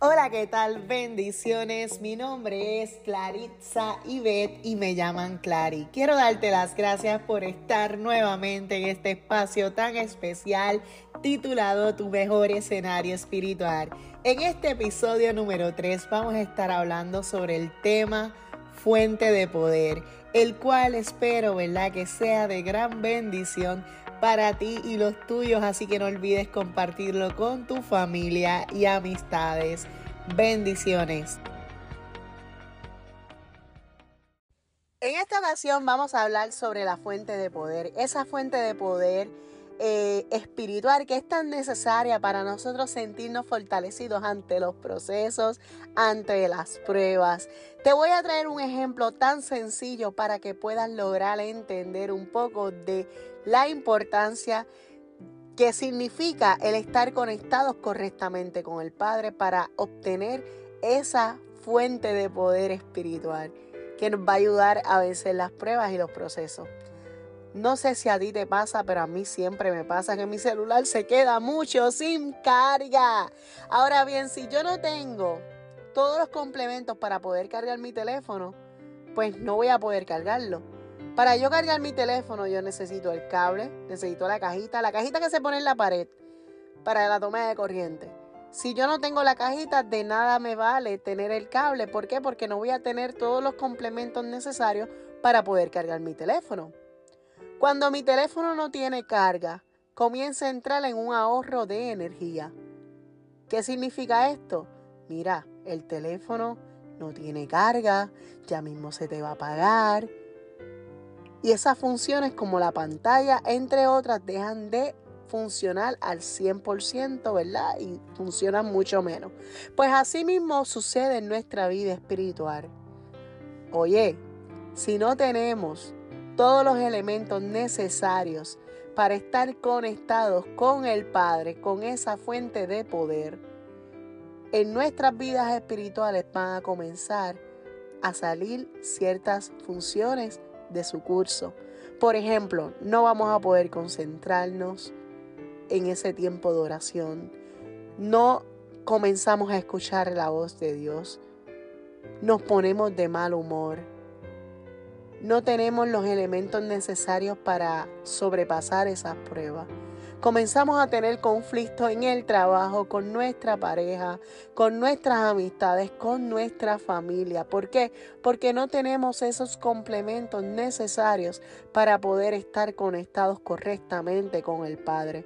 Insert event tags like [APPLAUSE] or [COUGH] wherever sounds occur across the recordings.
Hola, ¿qué tal? Bendiciones. Mi nombre es Claritza Ibet y me llaman Clary. Quiero darte las gracias por estar nuevamente en este espacio tan especial titulado Tu mejor escenario espiritual. En este episodio número 3 vamos a estar hablando sobre el tema fuente de poder, el cual espero, ¿verdad?, que sea de gran bendición para ti y los tuyos, así que no olvides compartirlo con tu familia y amistades. Bendiciones. En esta ocasión vamos a hablar sobre la fuente de poder, esa fuente de poder eh, espiritual que es tan necesaria para nosotros sentirnos fortalecidos ante los procesos, ante las pruebas. Te voy a traer un ejemplo tan sencillo para que puedas lograr entender un poco de la importancia que significa el estar conectados correctamente con el Padre para obtener esa fuente de poder espiritual que nos va a ayudar a vencer las pruebas y los procesos. No sé si a ti te pasa, pero a mí siempre me pasa que mi celular se queda mucho sin carga. Ahora bien, si yo no tengo todos los complementos para poder cargar mi teléfono, pues no voy a poder cargarlo. Para yo cargar mi teléfono yo necesito el cable, necesito la cajita, la cajita que se pone en la pared para la toma de corriente. Si yo no tengo la cajita, de nada me vale tener el cable. ¿Por qué? Porque no voy a tener todos los complementos necesarios para poder cargar mi teléfono. Cuando mi teléfono no tiene carga, comienza a entrar en un ahorro de energía. ¿Qué significa esto? Mira, el teléfono no tiene carga, ya mismo se te va a apagar. Y esas funciones como la pantalla, entre otras, dejan de funcionar al 100%, ¿verdad? Y funcionan mucho menos. Pues así mismo sucede en nuestra vida espiritual. Oye, si no tenemos todos los elementos necesarios para estar conectados con el Padre, con esa fuente de poder, en nuestras vidas espirituales van a comenzar a salir ciertas funciones de su curso. Por ejemplo, no vamos a poder concentrarnos en ese tiempo de oración. No comenzamos a escuchar la voz de Dios. Nos ponemos de mal humor no tenemos los elementos necesarios para sobrepasar esas pruebas. Comenzamos a tener conflictos en el trabajo, con nuestra pareja, con nuestras amistades, con nuestra familia. ¿Por qué? Porque no tenemos esos complementos necesarios para poder estar conectados correctamente con el Padre.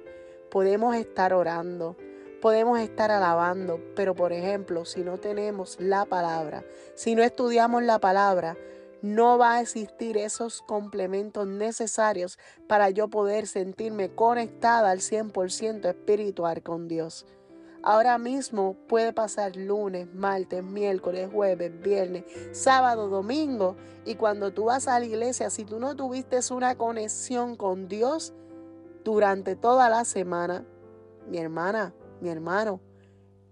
Podemos estar orando, podemos estar alabando, pero por ejemplo, si no tenemos la palabra, si no estudiamos la palabra, no va a existir esos complementos necesarios para yo poder sentirme conectada al 100% espiritual con Dios. Ahora mismo puede pasar lunes, martes, miércoles, jueves, viernes, sábado, domingo. Y cuando tú vas a la iglesia, si tú no tuviste una conexión con Dios durante toda la semana, mi hermana, mi hermano,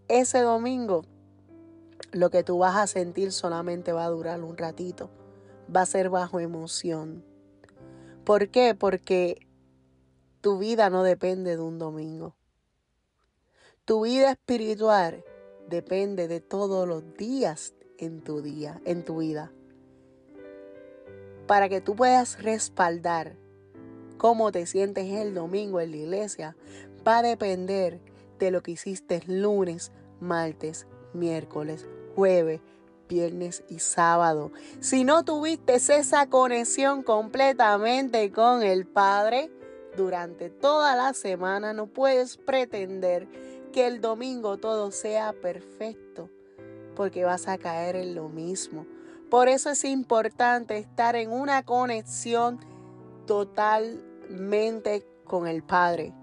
ese domingo lo que tú vas a sentir solamente va a durar un ratito va a ser bajo emoción. ¿Por qué? Porque tu vida no depende de un domingo. Tu vida espiritual depende de todos los días en tu día, en tu vida. Para que tú puedas respaldar cómo te sientes el domingo en la iglesia, va a depender de lo que hiciste lunes, martes, miércoles, jueves, viernes y sábado. Si no tuviste esa conexión completamente con el Padre durante toda la semana, no puedes pretender que el domingo todo sea perfecto, porque vas a caer en lo mismo. Por eso es importante estar en una conexión totalmente con el Padre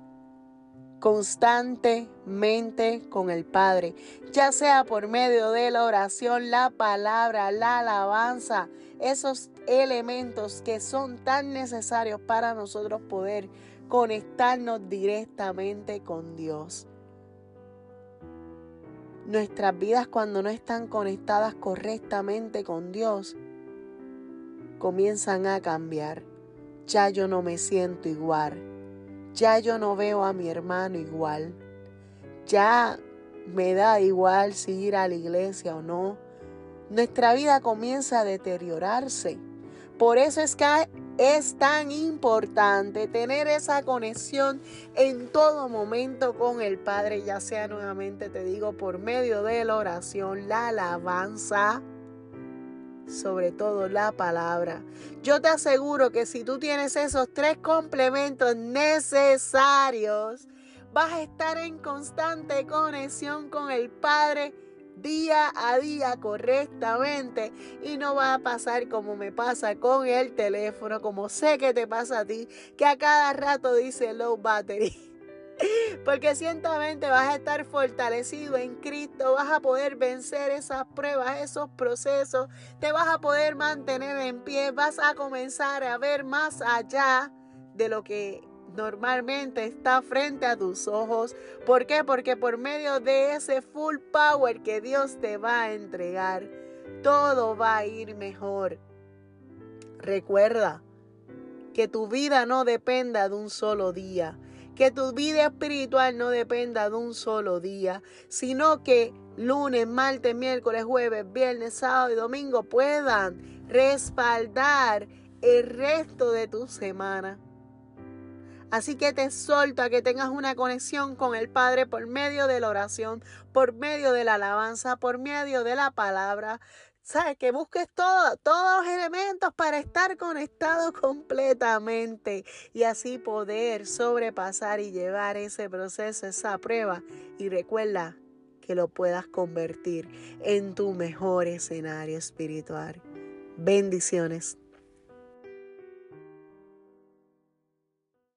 constantemente con el Padre, ya sea por medio de la oración, la palabra, la alabanza, esos elementos que son tan necesarios para nosotros poder conectarnos directamente con Dios. Nuestras vidas cuando no están conectadas correctamente con Dios comienzan a cambiar. Ya yo no me siento igual ya yo no veo a mi hermano igual. Ya me da igual si ir a la iglesia o no. Nuestra vida comienza a deteriorarse. Por eso es que es tan importante tener esa conexión en todo momento con el Padre, ya sea nuevamente te digo por medio de la oración, la alabanza, sobre todo la palabra. Yo te aseguro que si tú tienes esos tres complementos necesarios, vas a estar en constante conexión con el Padre día a día correctamente y no va a pasar como me pasa con el teléfono, como sé que te pasa a ti, que a cada rato dice low battery. [LAUGHS] Porque ciertamente vas a estar fortalecido en Cristo, vas a poder vencer esas pruebas, esos procesos, te vas a poder mantener en pie, vas a comenzar a ver más allá de lo que normalmente está frente a tus ojos. ¿Por qué? Porque por medio de ese full power que Dios te va a entregar, todo va a ir mejor. Recuerda que tu vida no dependa de un solo día, que tu vida espiritual no dependa de un solo día, sino que lunes, martes, miércoles, jueves, viernes, sábado y domingo puedan respaldar el resto de tu semana. Así que te exhorto a que tengas una conexión con el Padre por medio de la oración, por medio de la alabanza, por medio de la palabra. ¿Sabes? Que busques todo, todos los elementos para estar conectado completamente y así poder sobrepasar y llevar ese proceso, esa prueba. Y recuerda que lo puedas convertir en tu mejor escenario espiritual. Bendiciones.